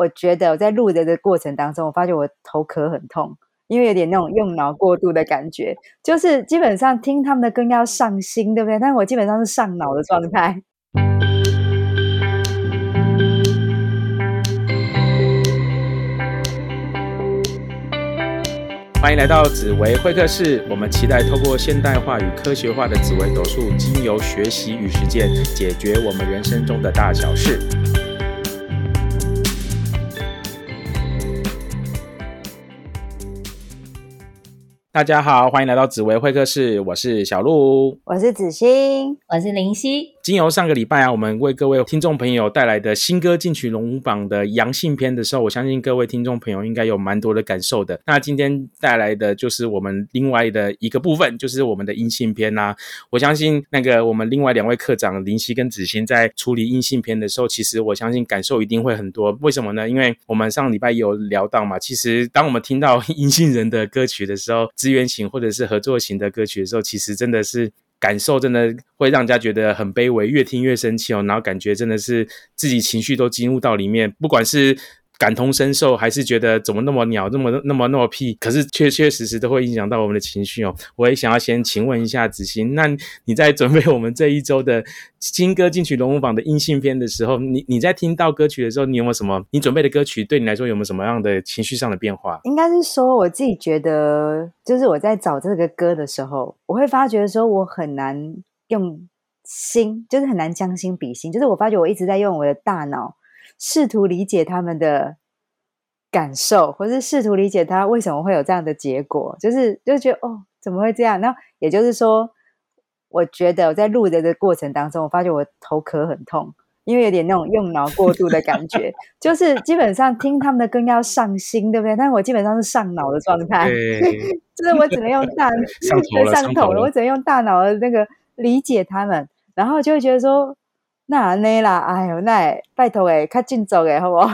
我觉得我在录的的过程当中，我发觉我头壳很痛，因为有点那种用脑过度的感觉，就是基本上听他们的歌要上心，对不对？但我基本上是上脑的状态。欢迎来到紫薇会客室，我们期待透过现代化与科学化的紫薇斗数，经由学习与实践，解决我们人生中的大小事。大家好，欢迎来到紫薇会客室，我是小鹿，我是子欣，我是林夕。经由上个礼拜啊，我们为各位听众朋友带来的新歌进取龙榜的阳性篇的时候，我相信各位听众朋友应该有蛮多的感受的。那今天带来的就是我们另外的一个部分，就是我们的阴性篇呐。我相信那个我们另外两位科长林夕跟子欣在处理阴性篇的时候，其实我相信感受一定会很多。为什么呢？因为我们上礼拜有聊到嘛，其实当我们听到 阴性人的歌曲的时候，资源型或者是合作型的歌曲的时候，其实真的是。感受真的会让人家觉得很卑微，越听越生气哦，然后感觉真的是自己情绪都进入到里面，不管是。感同身受，还是觉得怎么那么鸟，那么那么那么屁？可是确确实实都会影响到我们的情绪哦。我也想要先请问一下子欣，那你在准备我们这一周的新歌进曲龙虎榜的音信篇的时候，你你在听到歌曲的时候，你有没有什么？你准备的歌曲对你来说有没有什么样的情绪上的变化？应该是说，我自己觉得，就是我在找这个歌的时候，我会发觉说，我很难用心，就是很难将心比心，就是我发觉我一直在用我的大脑。试图理解他们的感受，或是试图理解他为什么会有这样的结果，就是就觉得哦，怎么会这样？那也就是说，我觉得我在录的的过程当中，我发觉我头壳很痛，因为有点那种用脑过度的感觉，就是基本上听他们的歌要上心，对不对？但我基本上是上脑的状态，就是我只能用大上头了，我只能用大脑的那个理解他们，然后就会觉得说。那那啦，哎呦，那拜托诶，看进走诶，好不好？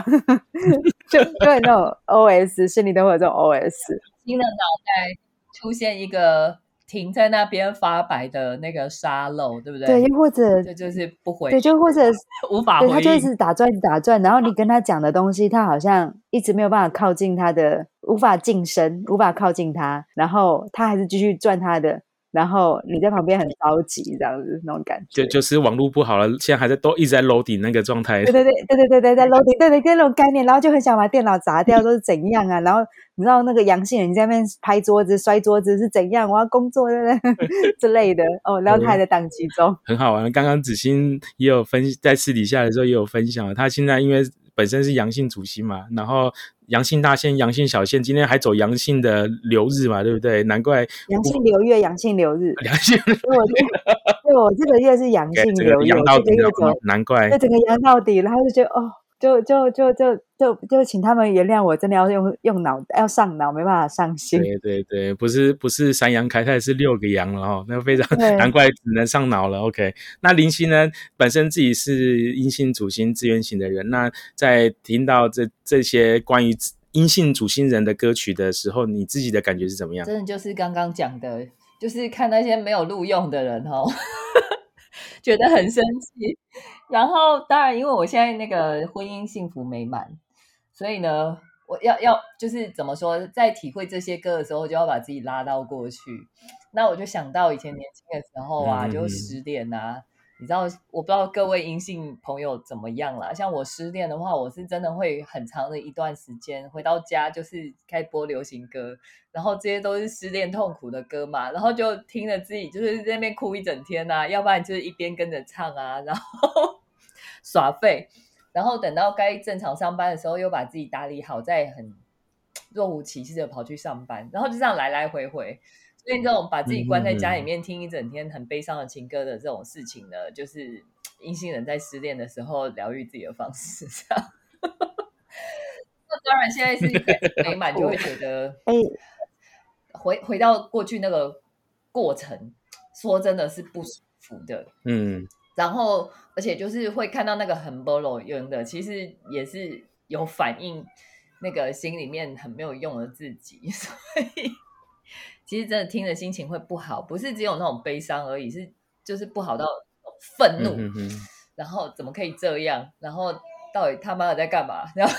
就因为那种 O S 心里都会有这种 O S，新的脑袋出现一个停在那边发白的那个沙漏，对不对？对，又或者就就是不回，对，就或者 无法回，他就一直打转打转，然后你跟他讲的东西，他好像一直没有办法靠近他的，无法近身，无法靠近他，然后他还是继续转他的。然后你在旁边很着急，这样子那种感觉，就就是网络不好了，现在还在都一直在 loading 那个状态。对对对对对对对，在 loading，对对，跟那种概念，然后就很想把电脑砸掉，都是怎样啊？然后你知道那个阳性人在那边拍桌子、摔桌子是怎样？我要工作，对不对？之类的哦，然后他还在档期中，很好玩。刚刚子欣也有分在私底下的时候也有分享，他现在因为本身是阳性主星嘛，然后。阳性大线、阳性小线，今天还走阳性的流日嘛，对不对？难怪阳性流月、阳性流日，阳性。我对我这个月是阳性 流月，这个月走，难怪。就整个阳到底，然后就觉得哦。就就就就就就请他们原谅我，真的要用用脑要上脑，没办法上心。对对对，不是不是三羊开泰是六个羊了哈，那非常难怪只能上脑了。OK，那林夕呢，本身自己是阴性主星资源型的人，那在听到这这些关于阴性主星人的歌曲的时候，你自己的感觉是怎么样？真的就是刚刚讲的，就是看那些没有录用的人哈。觉得很生气，然后当然，因为我现在那个婚姻幸福美满，所以呢，我要要就是怎么说，在体会这些歌的时候，就要把自己拉到过去。那我就想到以前年轻的时候啊，就失恋啊。你知道，我不知道各位阴性朋友怎么样啦。像我失恋的话，我是真的会很长的一段时间回到家就是开播流行歌，然后这些都是失恋痛苦的歌嘛，然后就听着自己就是在那边哭一整天呐，要不然就是一边跟着唱啊，然后 耍废，然后等到该正常上班的时候，又把自己打理好，再很若无其事的跑去上班，然后就这样来来回回。所以这种把自己关在家里面听一整天很悲伤的情歌的这种事情呢，就是阴性人在失恋的时候疗愈自己的方式。这样，那当然现在是 美满，就会觉得，哎，回回到过去那个过程，说真的是不舒服的。嗯，然后而且就是会看到那个很 b o l o 用的，其实也是有反映那个心里面很没有用的自己，所以。其实真的听着心情会不好，不是只有那种悲伤而已，是就是不好到愤怒，然后怎么可以这样？然后到底他妈的在干嘛？然后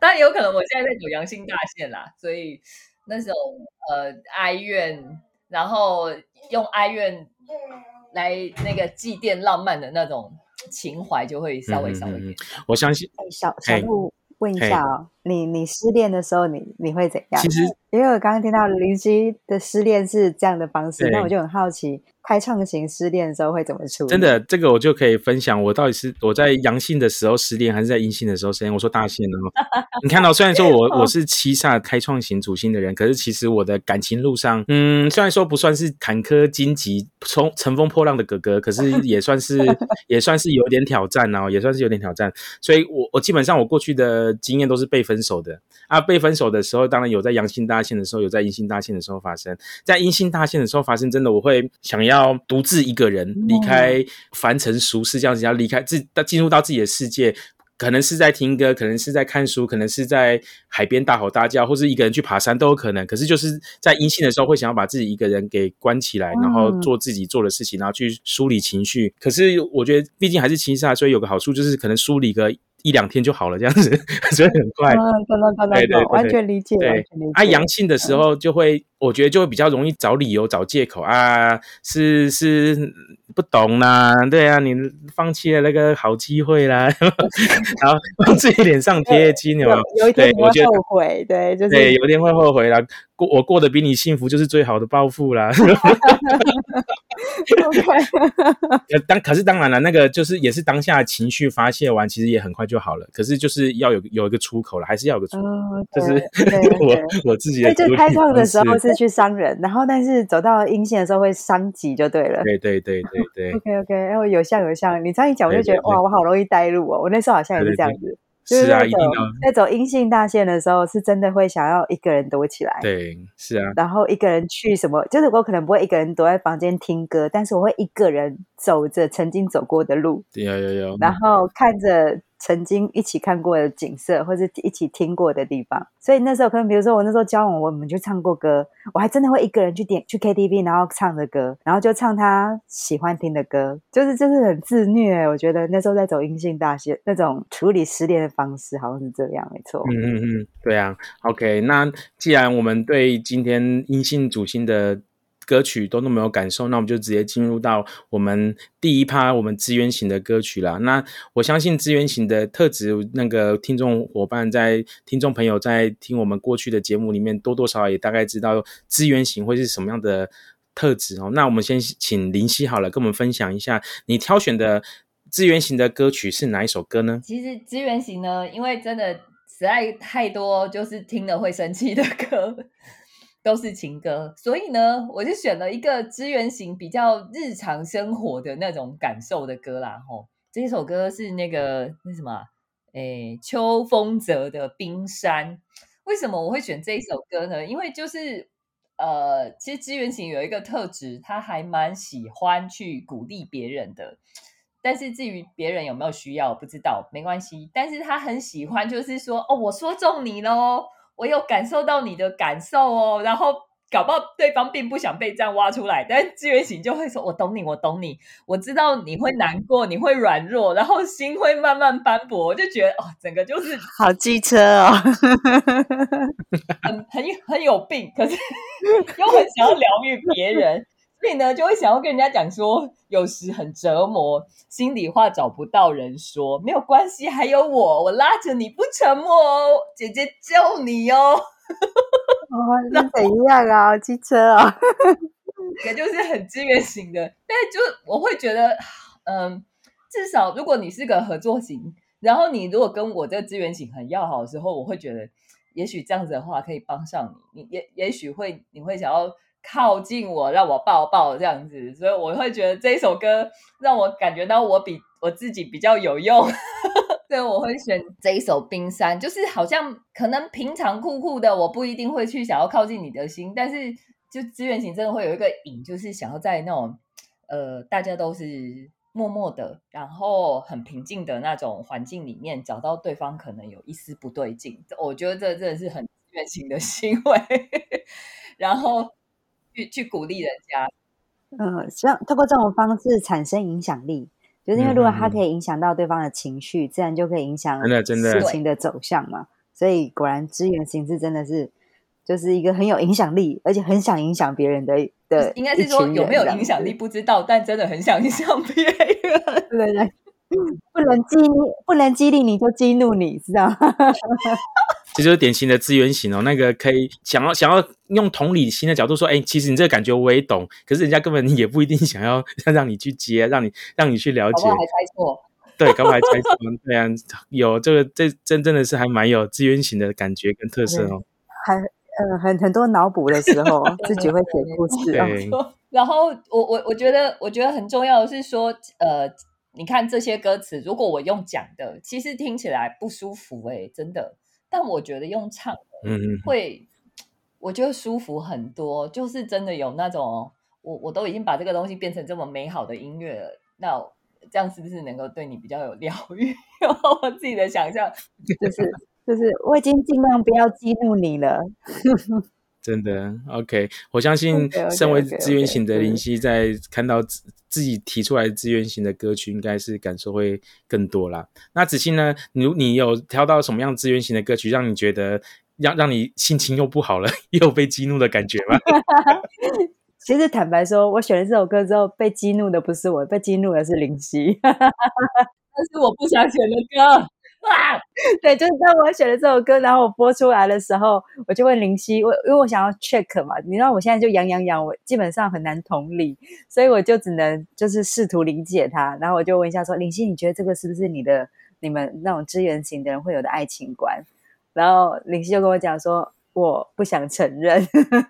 当然有可能我现在在走阳性大线啦，所以那种呃哀怨，然后用哀怨来那个祭奠浪漫的那种情怀，就会稍微稍微变。我相信，小小鹿问一下哦，你你失恋的时候，你你会怎样？其实，因为我刚刚听到邻居的失恋是这样的方式，那我就很好奇。开创型失恋的时候会怎么处理？真的，这个我就可以分享。我到底是我在阳性的时候失恋，还是在阴性的时候失恋？我说大限了。你看到，虽然说我我是七煞开创型主星的人，可是其实我的感情路上，嗯，虽然说不算是坎坷荆棘、从 乘风破浪的哥哥，可是也算是 也算是有点挑战哦，也算是有点挑战。所以我我基本上我过去的经验都是被分手的啊。被分手的时候，当然有在阳性大限的时候，有在阴性大限的时候发生。在阴性大限的时候发生，真的我会想要。要独自一个人离开凡尘俗世，这样子要离开自，进入到自己的世界，可能是在听歌，可能是在看书，可能是在海边大吼大叫，或是一个人去爬山都有可能。可是就是在阴性的时候，会想要把自己一个人给关起来，然后做自己做的事情，然后去梳理情绪。可是我觉得，毕竟还是七煞，所以有个好处就是可能梳理个。一两天就好了，这样子，所以很快。对对，完全理解。对，啊，阳性的时候就会，我觉得就会比较容易找理由、找借口啊，是是不懂啦，对啊，你放弃了那个好机会啦，然后往自己脸上贴金，有 有一天会后悔，对，就是对，有一天会后悔啦。过我过得比你幸福，就是最好的报复啦。当可是当然了，那个就是也是当下情绪发泄完，其实也很快就好了。可是就是要有有一个出口了，还是要有个出口。就是我我自己的。就开创的时候是去伤人，然后但是走到阴线的时候会伤己就对了。对对对对对。OK OK，然后有像有像，你这样一讲我就觉得哇，我好容易带入哦。我那时候好像也是这样子。就是啊，一定在走阴性大线的时候，是真的会想要一个人躲起来。对，是啊。然后一个人去什么，就是我可能不会一个人躲在房间听歌，但是我会一个人走着曾经走过的路。有有有。然后看着。曾经一起看过的景色，或者一起听过的地方，所以那时候可能，比如说我那时候交往，我们就唱过歌，我还真的会一个人去点去 KTV，然后唱着歌，然后就唱他喜欢听的歌，就是就是很自虐。我觉得那时候在走阴性大学那种处理失恋的方式，好像是这样，没错。嗯嗯嗯，对啊。OK，那既然我们对今天阴性主星的。歌曲都那么有感受，那我们就直接进入到我们第一趴，我们资源型的歌曲啦。那我相信资源型的特质，那个听众伙伴在听众朋友在听我们过去的节目里面，多多少少也大概知道资源型会是什么样的特质哦。那我们先请林夕好了，跟我们分享一下你挑选的资源型的歌曲是哪一首歌呢？其实资源型呢，因为真的实在太多，就是听了会生气的歌。都是情歌，所以呢，我就选了一个支援型、比较日常生活的那种感受的歌啦。吼，这首歌是那个那什么，诶，秋风泽的《冰山》。为什么我会选这一首歌呢？因为就是呃，其实支援型有一个特质，他还蛮喜欢去鼓励别人的。但是至于别人有没有需要，不知道，没关系。但是他很喜欢，就是说，哦，我说中你喽。我有感受到你的感受哦，然后搞不好对方并不想被这样挖出来，但资源型就会说：“我懂你，我懂你，我知道你会难过，你会软弱，然后心会慢慢斑驳。”我就觉得哦，整个就是 好机车哦，很很很有病，可是 又很想要疗愈别人。所以呢，就会想要跟人家讲说，有时很折磨，心里话找不到人说，没有关系，还有我，我拉着你不沉默哦，姐姐救你哦。哦，那怎样啊？机车啊，也就是很资源型的，但是就我会觉得，嗯，至少如果你是个合作型，然后你如果跟我这个资源型很要好的时候，我会觉得，也许这样子的话可以帮上你，你也也许会你会想要。靠近我，让我抱抱这样子，所以我会觉得这一首歌让我感觉到我比我自己比较有用，所以我会选这一首《冰山》。就是好像可能平常酷酷的，我不一定会去想要靠近你的心，但是就资源型真的会有一个瘾，就是想要在那种呃大家都是默默的，然后很平静的那种环境里面，找到对方可能有一丝不对劲。我觉得这真的是很资源型的行为，然后。去去鼓励人家，嗯，像透过这种方式产生影响力，就是因为如果他可以影响到对方的情绪，自然就可以影响真的真的事情的走向嘛。所以果然资源形式真的是就是一个很有影响力，而且很想影响别人的的，应该是说有没有影响力？不知道，但真的很想影响别人。对对对，不能激，不能激励你就激怒你，知道吗？这就是典型的资源型哦。那个可以想要想要用同理心的角度说，哎，其实你这个感觉我也懂，可是人家根本也不一定想要让你去接，让你让你去了解猜错。对，搞不好还猜错。对啊，有这个这真真的是还蛮有资源型的感觉跟特色哦。还呃很很多脑补的时候，自己会写故事哦。对，然后我我我觉得我觉得很重要的是说，呃，你看这些歌词，如果我用讲的，其实听起来不舒服哎、真的。但我觉得用唱的嗯嗯，会，我觉得舒服很多，就是真的有那种，我我都已经把这个东西变成这么美好的音乐了，那这样是不是能够对你比较有疗愈？我自己的想象，就是就是我已经尽量不要激怒你了。真的 OK，我相信身为资源型的嗯林夕，在看到自自己提出来的资源型的歌曲，应该是感受会更多啦。那子欣呢？你你有挑到什么样资源型的歌曲，让你觉得让让你心情又不好了，又被激怒的感觉吗？其实坦白说，我选了这首歌之后，被激怒的不是我，被激怒的是林夕。但是我不想选的歌啊，对，就是当我选了这首歌，然后我播出来的时候，我就问林夕，我因为我想要 check 嘛，你知道我现在就痒痒痒，我基本上很难同理，所以我就只能就是试图理解他，然后我就问一下说，林夕，你觉得这个是不是你的你们那种支援型的人会有的爱情观？然后林夕就跟我讲说。我不想承认，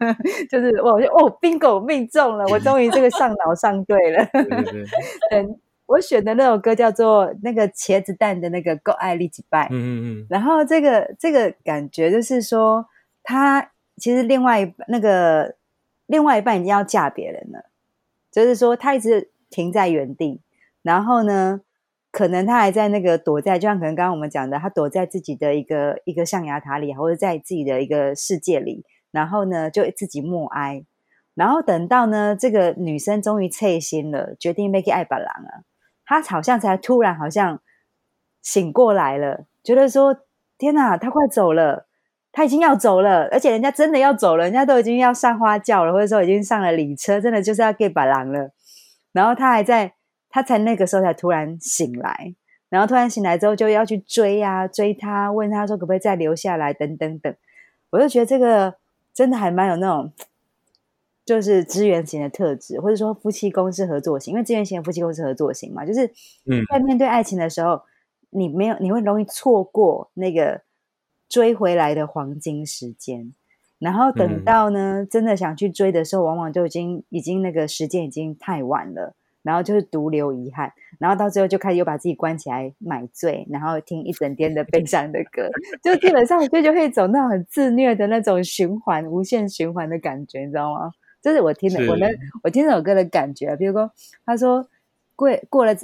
就是我就哦，bingo 命中了，我终于这个上脑上对了。对对对，对，我选的那首歌叫做那个茄子蛋的那个《够爱力几拜》。嗯嗯嗯，然后这个这个感觉就是说，他其实另外一那个另外一半已经要嫁别人了，就是说他一直停在原地，然后呢，可能他还在那个躲在，就像可能刚刚我们讲的，他躲在自己的一个一个象牙塔里，或者在自己的一个世界里，然后呢就自己默哀，然后等到呢这个女生终于脆心了，决定 make 爱把郎啊，他好像才突然好像醒过来了，觉得说天哪，他快走了，他已经要走了，而且人家真的要走了，人家都已经要上花轿了，或者说已经上了礼车，真的就是要给把郎了。然后他还在，他才那个时候才突然醒来，然后突然醒来之后就要去追啊，追他，问他说可不可以再留下来，等等等。我就觉得这个真的还蛮有那种。就是资源型的特质，或者说夫妻宫是合作型，因为资源型的夫妻宫是合作型嘛，就是嗯。在面对爱情的时候，你没有，你会容易错过那个追回来的黄金时间，然后等嗯。到呢、真的想去追的时候，往往就已经已经那个时间已经太晚了，然后就是独留遗憾，然后到最后就开始又把自己关起来买醉，然后听一整天的悲伤的歌，就基本上就就会走那种很自虐的那种循环，无限循环的感觉，你知道吗？这是我听的，我是的我听这首歌的感觉。比如说，他说过过了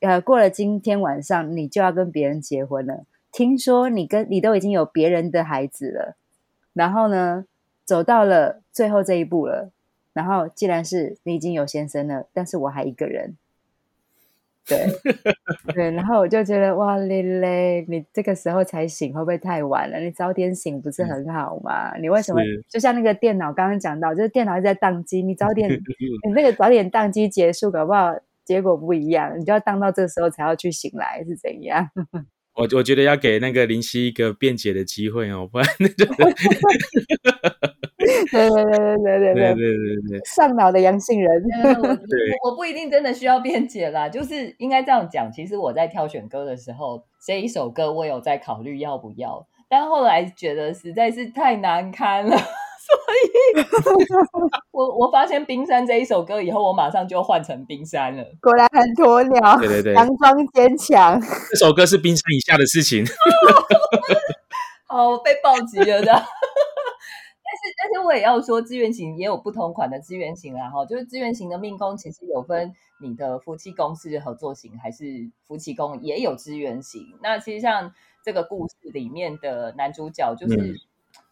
呃过了今天晚上，你就要跟别人结婚了。听说你跟你都已经有别人的孩子了，然后呢，走到了最后这一步了。然后既然是你已经有先生了，但是我还一个人。对对，然后我就觉得哇嘞嘞，你这个时候才醒，会不会太晚了？你早点醒不是很好吗？你为什么就像那个电脑刚刚讲到，就是电脑在宕机，你早点 你那个早点宕机结束，搞不好结果不一样，你就要宕到这个时候才要去醒来，是怎样？我我觉得要给那个林夕一个辩解的机会哦，不然那就对对对对对对对对对，对对，上脑的阳性人，呃我对我我不一定真的需要辩解啦，就是应该这样讲。其实我在挑选歌的时候，这一首歌我有在考虑要不要，但后来觉得实在是太难堪了，所以我我发现冰山这一首歌以后，我马上就换成冰山了。果然很鸵鸟，对对对强装坚强。这首歌是冰山以下的事情。好，被暴击了的。但是，我也要说，资源型也有不同款的资源型啦，哈，就是资源型的命宫其实有分你的夫妻宫是合作型还是夫妻宫也有资源型。那其实像这个故事里面的男主角，就是嗯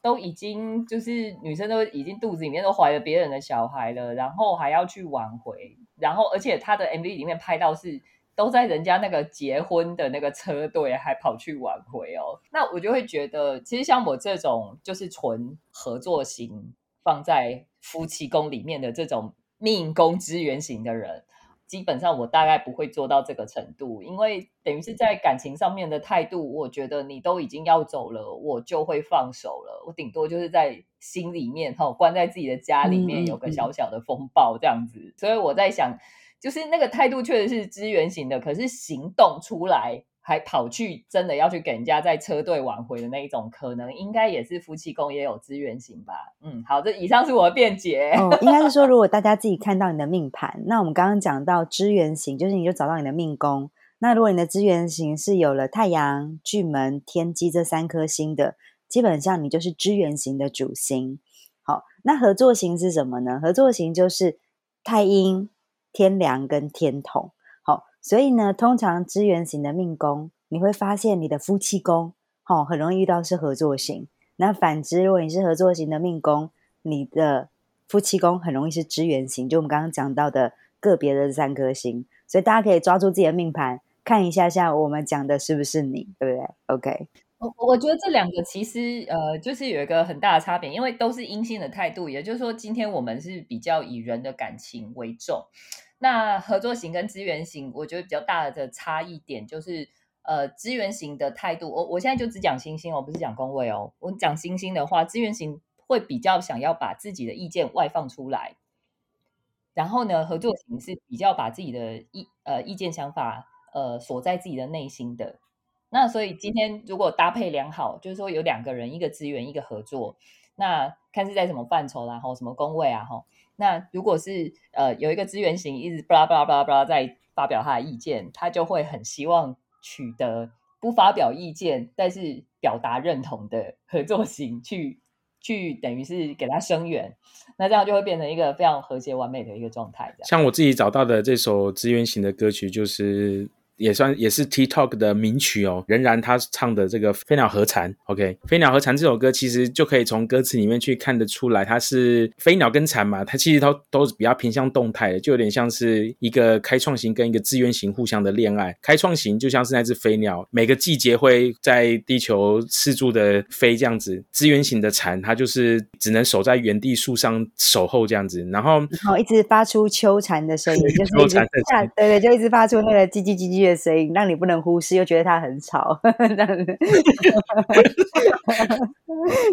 都已经就是女生都已经肚子里面都怀了别人的小孩了，然后还要去挽回，然后而且他的 MV 里面拍到是都在人家那个结婚的那个车队，还跑去挽回哦。那我就会觉得，其实像我这种就是纯合作型，放在夫妻宫里面的这种命宫资源型的人。基本上我大概不会做到这个程度，因为等于是在感情上面的态度，我觉得你都已经要走了，我就会放手了。我顶多就是在心里面哈，关在自己的家里面有个小小的风暴这样子。所以我在想，就是那个态度确实是支援型的，可是行动出来。还跑去真的要去给人家在车队挽回的那一种，可能应该也是夫妻宫也有资源型吧。嗯，好，这以上是我的辩解。哦，应该是说，如果大家自己看到你的命盘，那我们刚刚讲到支援型，就是你就找到你的命宫。那如果你的资源型是有了太阳、巨门、天机这三颗星的，基本上你就是支援型的主星。好，那合作型是什么呢？合作型就是太阴、天梁跟天同。好所以呢，通常支援型的命宫，你会发现你的夫妻宫，哦，很容易遇到是合作型。那反之，如果你是合作型的命宫，你的夫妻宫很容易是支援型。就我们刚刚讲到的个别的三颗星，所以大家可以抓住自己的命盘，看一下，像我们讲的是不是你，对不对？OK，我我觉得这两个其实呃，就是有一个很大的差别，因为都是阴性的态度，也就是说，今天我们是比较以人的感情为重。那合作型跟资源型，我觉得比较大的差异点就是，呃，资源型的态度，我我现在就只讲星星我，不是讲工位哦。我讲星星的话，资源型会比较想要把自己的意见外放出来，然后呢，合作型是比较把自己的意呃意见想法呃锁在自己的内心的。那所以今天如果搭配良好，就是说有两个人，一个资源，一个合作，那看是在什么范畴，然后什么工位啊，哈。那如果是呃有一个资源型一直巴拉巴拉巴拉巴拉在发表他的意见，他就会很希望取得不发表意见但是表达认同的合作型去去等于是给他声援，那这样就会变成一个非常和谐完美的一个状态。像我自己找到的这首资源型的歌曲就是。也算也是 TikTok 的名曲哦，仍然他唱的这个飞鸟和蝉，OK，飞鸟和蝉这首歌其实就可以从歌词里面去看得出来，它是飞鸟跟蝉嘛，它其实都都是比较偏向动态的，就有点像是一个开创型跟一个自愿型互相的恋爱。开创型就像是那只飞鸟，每个季节会在地球四处的飞这样子；资源型的蝉，它就是只能守在原地树上守候这样子，然后然后一直发出秋蝉的声音，就是一直对对，就一直发出那个叽叽叽叽。的声音让你不能忽视，又觉得它很吵。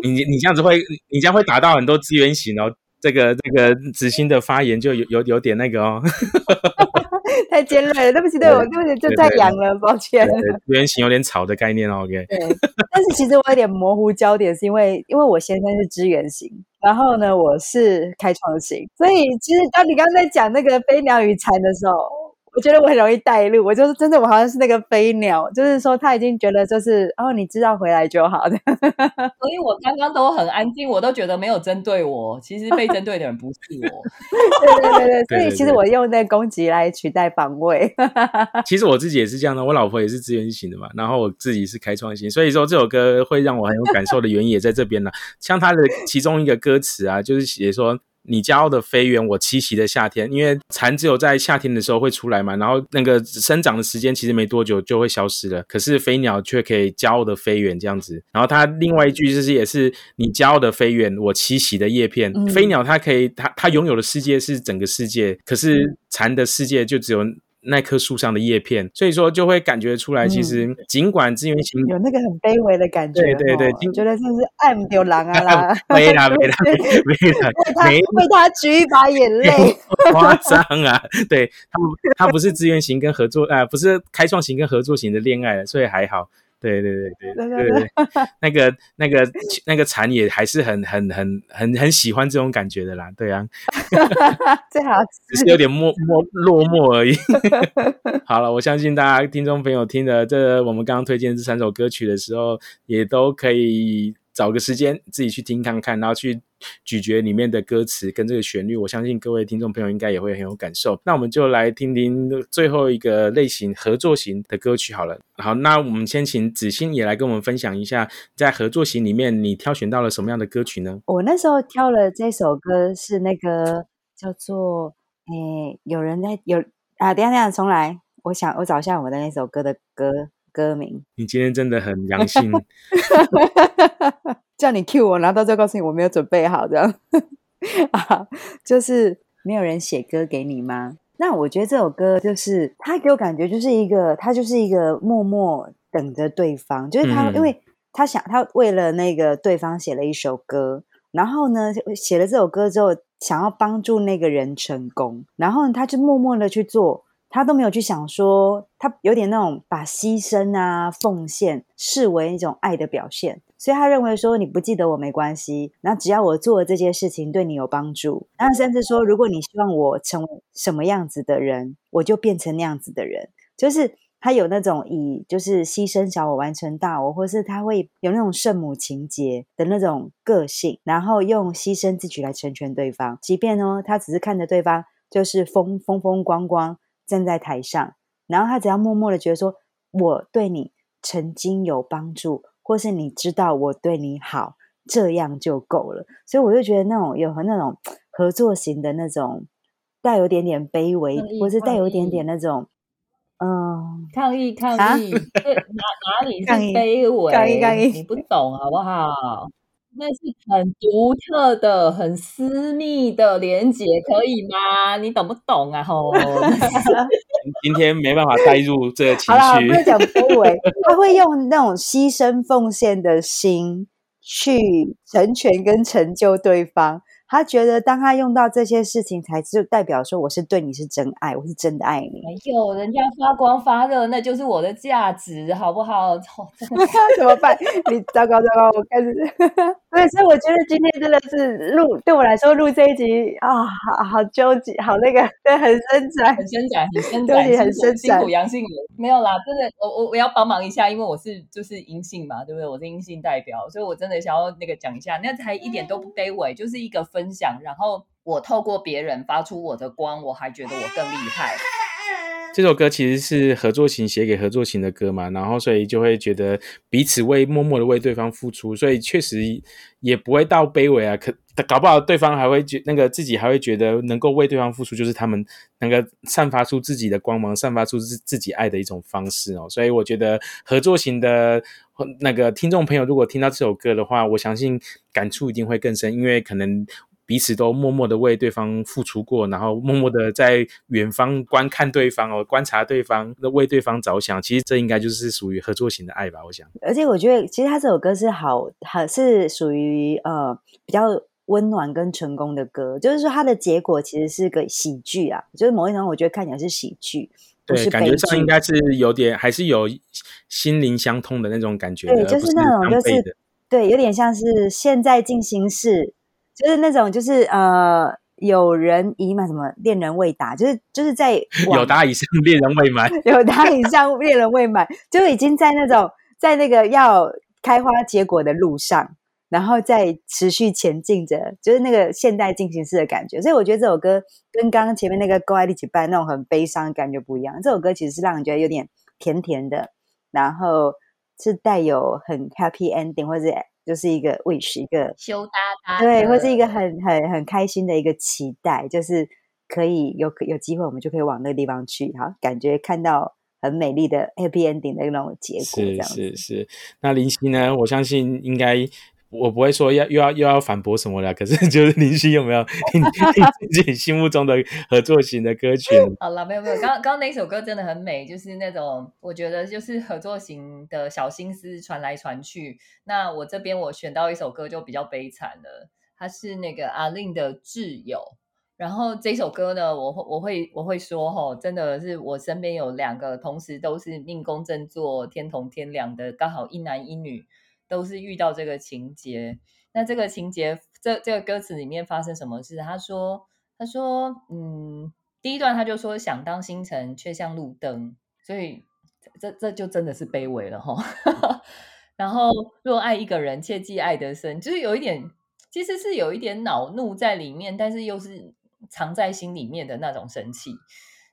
你你这样子会，你这样会打到很多资源型哦。这个这个子欣的发言就有有有点那个哦，太尖锐了。对不起，对我对不起，就太阳了，抱歉。资源型有点吵的概念哦。OK，对。但是其实我有点模糊焦点，是因为因为我先生是支援型，然后呢我是开创型，所以其实当你刚刚在讲那个飞鸟与蝉的时候。我觉得我很容易带路，我就是真的，我好像是那个飞鸟，就是说他已经觉得就是哦，你知道回来就好的，所以我刚刚都很安静，我都觉得没有针对我，其实被针对的人不是我，对对对对，所以其实我用那攻击来取代防卫。其实我自己也是这样的，我老婆也是资源型的嘛，然后我自己是开创型，所以说这首歌会让我很有感受的原因也在这边呢。像它的其中一个歌词啊，就是写说。你骄傲的飞远，我栖息的夏天，因为蝉只有在夏天的时候会出来嘛，然后那个生长的时间其实没多久就会消失了，可是飞鸟却可以骄傲的飞远这样子。然后它另外一句就是也是你骄傲的飞远，我栖息的叶片。飞鸟它可以，它它拥有的世界是整个世界，可是蝉的世界就只有。那棵树上的叶片，所以说就会感觉出来，其实尽管资源型有那个很卑微的感觉，对对对，觉得是不是爱不丢狼啊啦？没啦没啦 没啦，为为他举一把眼泪，夸张啊！对他他不是资源型跟合作啊，不是开创型跟合作型的恋爱，所以还好。对对对对对对，那个那个那个蝉也还是很很很很很喜欢这种感觉的啦，对啊，最好只是有点默默落寞而已。好了，我相信大家听众朋友听的这我们刚刚推荐这三首歌曲的时候，也都可以。找个时间自己去听看看，然后去咀嚼里面的歌词跟这个旋律，我相信各位听众朋友应该也会很有感受。那我们就来听听最后一个类型合作型的歌曲好了。好，那我们先请子欣也来跟我们分享一下，在合作型里面你挑选到了什么样的歌曲呢？我那时候挑了这首歌是那个叫做诶，有人在有啊，等下等下重来。我想我找一下我的那首歌的歌歌名。你今天真的很良心，叫你 cue 我，然后到最后告诉你我没有准备好，这样 啊，就是没有人写歌给你吗？那我觉得这首歌就是他给我感觉就是一个，他就是一个默默等着对方，就是他，嗯因为他想他为了那个对方写了一首歌，然后呢写了这首歌之后，想要帮助那个人成功，然后呢他就默默的去做。他都没有去想说，他有点那种把牺牲啊、奉献视为一种爱的表现，所以他认为说你不记得我没关系，然后只要我做的这些事情对你有帮助，然后甚至说如果你希望我成为什么样子的人，我就变成那样子的人，就是他有那种以就是牺牲小我完成大我，或是他会有那种圣母情节的那种个性，然后用牺牲自己来成全对方，即便呢他只是看着对方就是风风风光光。站在台上，然后他只要默默的觉得说，我对你曾经有帮助，或是你知道我对你好，这样就够了。所以我就觉得那种有和那种合作型的那种，带有点点卑微，或是带有一点点那种，嗯，抗议抗啊议，这哪哪里是卑微？抗议抗议你不懂好不好？那是很独特的、很私密的连接，可以吗？你懂不懂啊？吼，今天没办法带入这个情好了。讲 卑微，他会用那种牺牲奉献的心去成全跟成就对方。他觉得，当他用到这些事情，才就代表说我是对你是真爱，我是真的爱你。没有，人家发光发热，那就是我的价值，好不好？怎么办？你糟糕糟糕，我开始。对，所以我觉得今天真的是录，对我来说录这一集啊，好好纠结，好那个，对，很伸展。很伸展，很伸对展，你很伸辛苦辛苦展阳性人没有啦，真的，我我我要帮忙一下，因为我是就是阴性嘛，对不对？我是阴性代表，所以我真的想要那个讲一下，那才一点都不卑微，就是一个分分享，然后我透过别人发出我的光，我还觉得我更厉害。这首歌其实是合作型写给合作型的歌嘛，然后所以就会觉得彼此为默默的为对方付出，所以确实也不会到卑微啊。可搞不好对方还会觉那个自己还会觉得能够为对方付出，就是他们能够散发出自己的光芒，散发出自自己爱的一种方式哦。所以我觉得合作型的那个听众朋友，如果听到这首歌的话，我相信感触一定会更深，因为可能。彼此都默默的为对方付出过，然后默默的在远方观看对方哦，观察对方，为对方着想。其实这应该就是属于合作型的爱吧，我想。而且我觉得，其实他这首歌是好，好是属于呃比较温暖跟成功的歌，就是说它的结果其实是个喜剧啊，就是某一种我觉得看起来是喜剧，不对，是感觉上应该是有点，还是有心灵相通的那种感觉，对，就是那种就是。对，有点像是现在进行式，就是那种就是呃有人已满什么恋人未达，就是就是在 有往达以上恋人未满，有达以上恋人未满，就已经在那种在那个要开花结果的路上，然后再持续前进着，就是那个现代进行式的感觉。所以我觉得这首歌跟刚刚前面那个《够爱一起伴》那种很悲伤的感觉不一样。这首歌其实是让人觉得有点甜甜的，然后是带有很 happy ending，或者是就是一个 wish 一个羞答答对，或是一个很很很开心的一个期待，就是可以有有机会，我们就可以往那个地方去，好，感觉看到很美丽的 happy ending 的那种结果。是是。那林夕呢？我相信应该。我不会说要又要又要反驳什么了，可是 就是林夕有没有 你你自己心目中的合作型的歌曲？好了，没有没有，刚刚刚那首歌真的很美，就是那种我觉得就是合作型的小心思传来传去。那我这边我选到一首歌就比较悲惨了，它是那个阿令的《挚友》。然后这首歌呢，我会我会我会说吼，真的是我身边有两个同时都是命宫正坐天同天梁的，刚好一男一女都是遇到这个情节。那这个情节，这这个歌词里面发生什么事？他说，他说，嗯，第一段他就说想当星辰，却像路灯，所以这这就真的是卑微了哈。然后若爱一个人，切记爱得深，就是有一点，其实是有一点恼怒在里面，但是又是藏在心里面的那种生气，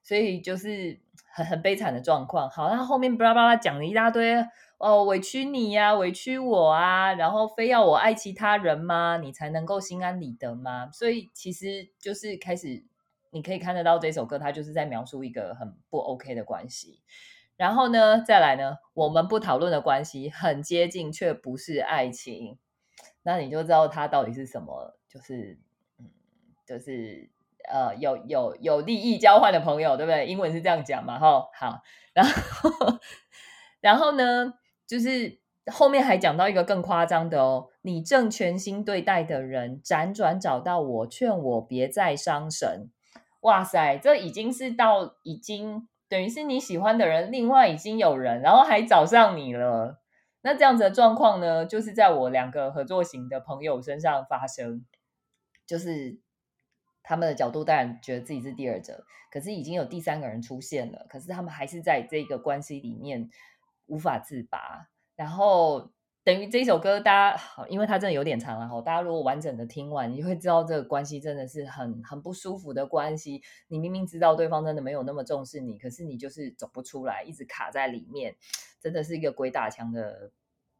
所以就是很很悲惨的状况。好，那后面巴拉巴拉讲了一大堆。哦，委屈你呀、委屈我啊，然后非要我爱其他人吗？你才能够心安理得吗？所以其实就是开始，你可以看得到这首歌，它就是在描述一个很不 OK 的关系。然后呢，再来呢，我们不讨论的关系很接近，却不是爱情，那你就知道它到底是什么，就是嗯，就是呃，有有有利益交换的朋友，对不对？英文是这样讲嘛，哈，好，然后然后呢，就是后面还讲到一个更夸张的哦，你正全心对待的人辗转找到我，劝我别再伤神。哇塞，这已经是到已经。等于是你喜欢的人，另外已经有人，然后还找上你了。那这样子的状况呢，就是在我两个合作型的朋友身上发生，就是他们的角度当然觉得自己是第二者，可是已经有第三个人出现了，可是他们还是在这个关系里面无法自拔，然后。等于这首歌，大家好，因为它真的有点长了哈。大家如果完整的听完，你会知道这个关系真的是很很不舒服的关系。你明明知道对方真的没有那么重视你，可是你就是走不出来，一直卡在里面，真的是一个鬼打墙的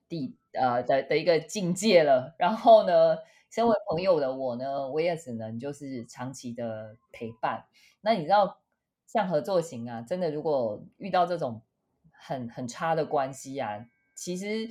地呃的的一个境界了。然后呢，身为朋友的我呢，我也只能就是长期的陪伴。那你知道，像合作型啊，真的如果遇到这种很很差的关系啊，其实。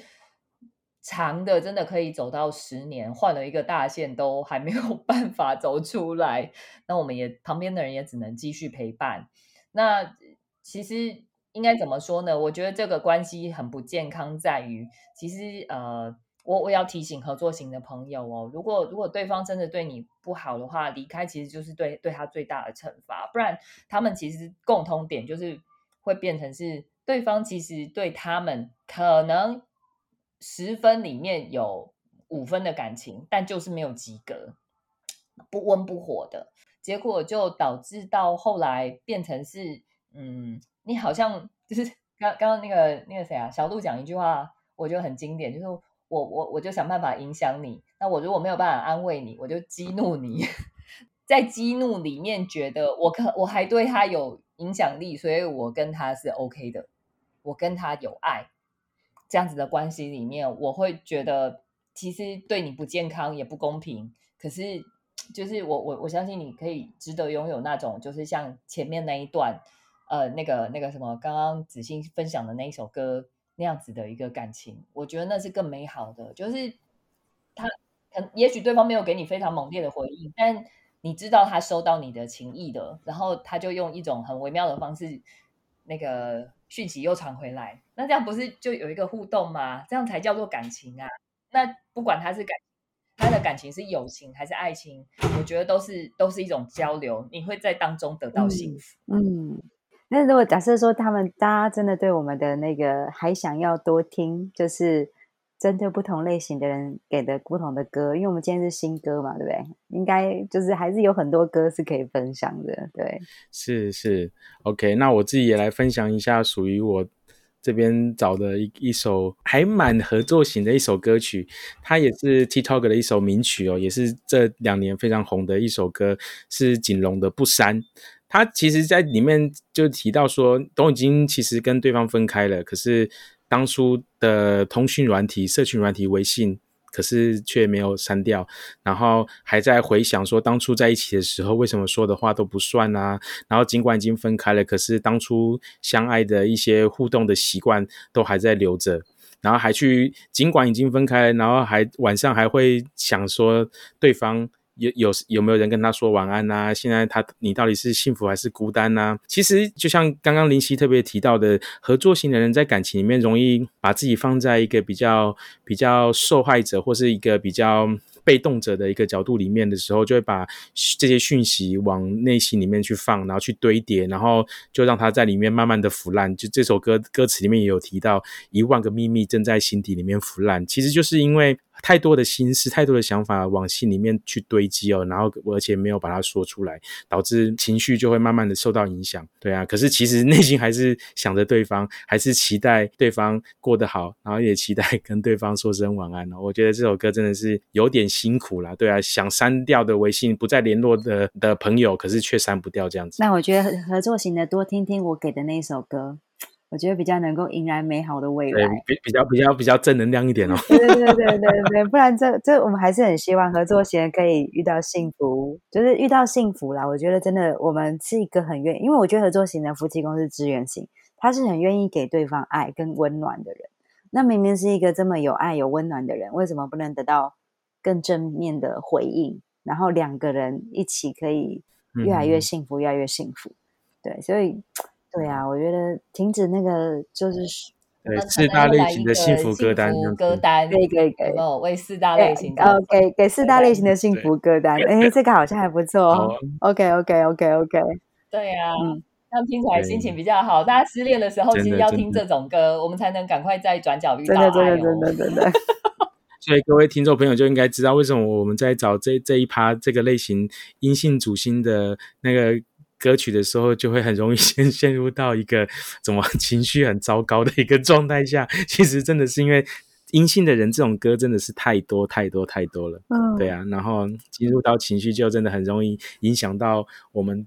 长的真的可以走到十年，换了一个大线都还没有 办法走出来。那我们也旁边的人也只能继续陪伴。那其实应该怎么说呢？我觉得这个关系很不健康，在于其实呃，我我要提醒合作型的朋友哦，如果如果对方真的对你不好的话，离开其实就是对对他最大的惩罚。不然他们其实共同点就是会变成是对方其实对他们可能。十分里面有五分的感情，但就是没有及格，不温不火的结果，就导致到后来变成是，嗯，你好像就是 刚刚刚那个那个谁啊，小鹿讲一句话，我觉得很经典，就是我我我就想办法影响你，那我如果没有办法安慰你，我就激怒你，在激怒里面觉得我可我还对他有影响力，所以我跟他是 OK 的，我跟他有爱。这样子的关系里面，我会觉得其实对你不健康也不公平。可是，就是我我我相信你可以值得拥有那种，就是像前面那一段，呃，那个那个什么，刚刚子欣分享的那一首歌那样子的一个感情，我觉得那是更美好的。就是他，很也许对方没有给你非常猛烈的回应，但你知道他收到你的情谊的，然后他就用一种很微妙的方式。那个讯息又传回来，那这样不是就有一个互动吗？这样才叫做感情啊！那不管他是感，他的感情是友情还是爱情，我觉得都是都是一种交流，你会在当中得到幸福。嗯，那如果假设说他们大家真的对我们的那个还想要多听，就是。针对不同类型的人给的不同的歌，因为我们今天是新歌嘛，对不对？应该就是还是有很多歌是可以分享的，对。是是，OK，那我自己也来分享一下属于我这边找的一一首还蛮合作型的一首歌曲，它也是 TikTok 的一首名曲哦，也是这两年非常红的一首歌，是锦龙的《不删》。他其实在里面就提到说，都已经其实跟对方分开了，可是。当初的通讯软体、社群软体微信，可是却没有删掉，然后还在回想说当初在一起的时候，为什么说的话都不算啊？然后尽管已经分开了，可是当初相爱的一些互动的习惯都还在留着，然后还去尽管已经分开，然后还晚上还会想说对方。有有有没有人跟他说晚安呐？现在他你到底是幸福还是孤单呐？其实就像刚刚林夕特别提到的，合作型的人在感情里面容易把自己放在一个比较比较受害者或是一个比较。被动者的一个角度里面的时候，就会把这些讯息往内心里面去放，然后去堆叠，然后就让它在里面慢慢的腐烂。就这首歌歌词里面也有提到，一万个秘密正在心底里面腐烂，其实就是因为太多的心思、太多的想法往心里面去堆积哦，然后而且没有把它说出来，导致情绪就会慢慢的受到影响。对啊，可是其实内心还是想着对方，还是期待对方过得好，然后也期待跟对方说声晚安哦。我觉得这首歌真的是有点。辛苦啦，对啊，想删掉的微信不再联络的的朋友，可是却删不掉这样子。那我觉得合作型的多听听我给的那一首歌，我觉得比较能够迎来美好的未对来。比比较比较比较正能量一点哦。对对对对对不然这这我们还是很希望合作型人可以遇到幸福，就是遇到幸福啦。我觉得真的我们是一个很愿意，因为我觉得合作型的夫妻宫是支援型，他是很愿意给对方爱跟温暖的人。那明明是一个这么有爱有温暖的人，为什么不能得到更正面的回应？然后两个人一起可以越来越嗯幸福，越来越幸福。对，所以对啊，我觉得停止那个就是对，四大类型的幸福歌单歌单，可以可以可以有没有为四大对类型的哦，给给四大类型的幸福歌单，哎，这个好像还不错哦。OK OK OK OK，对呀、嗯这样听起来心情比较好。大家失恋的时候，其实要听这种歌，我们才能赶快在转角遇到真的真。的真的真的，所以各位听众朋友就应该知道，为什么我们在找这这一趴这个类型阴性主星的那个歌曲的时候，就会很容易 陷陷入到一个怎么情绪很糟糕的一个状态下。其实真的是因为阴性的人，这种歌真的是太多太多太多了。嗯，对啊，然后进入到情绪就真的很容易影响到我们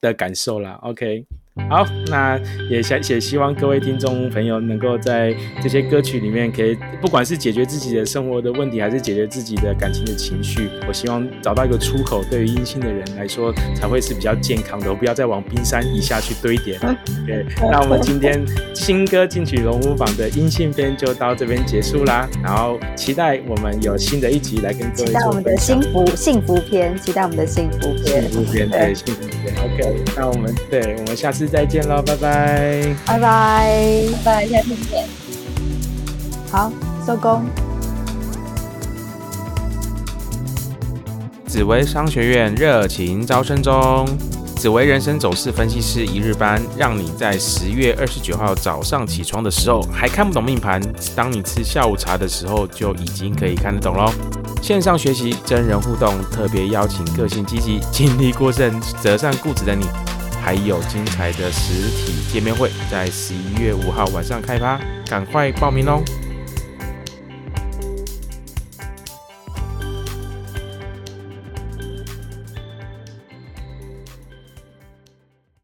的感受啦。OK，好，那也想也希望各位听众朋友能够在这些歌曲里面，可以不管是解决自己的生活的问题，还是解决自己的感情的情绪，我希望找到一个出口，对于阴性的人来说才会是比较健康的，不要再往冰山以下去堆叠了。对，那我们今天新歌进曲龙虎榜的阴性篇就到这边结束啦，然后期待我们有新的一集来跟各位期待我们的幸。福幸福篇，期待我们的幸福篇幸，福篇，对，幸福篇。OK，那我们对，我们下次再见喽，拜拜。拜拜，拜拜，下次见。好，收工。紫薇商学院热情招生中，紫薇人生走势分析师一日班，让你在十月二十九号早上起床的时候还看不懂命盘，当你吃下午茶的时候就已经可以看得懂喽。线上学习，真人互动，特别邀请个性积极、精力过剩、择善固执的你，还有精彩的实体见面会，在十一月五号晚上开趴，赶快报名喽！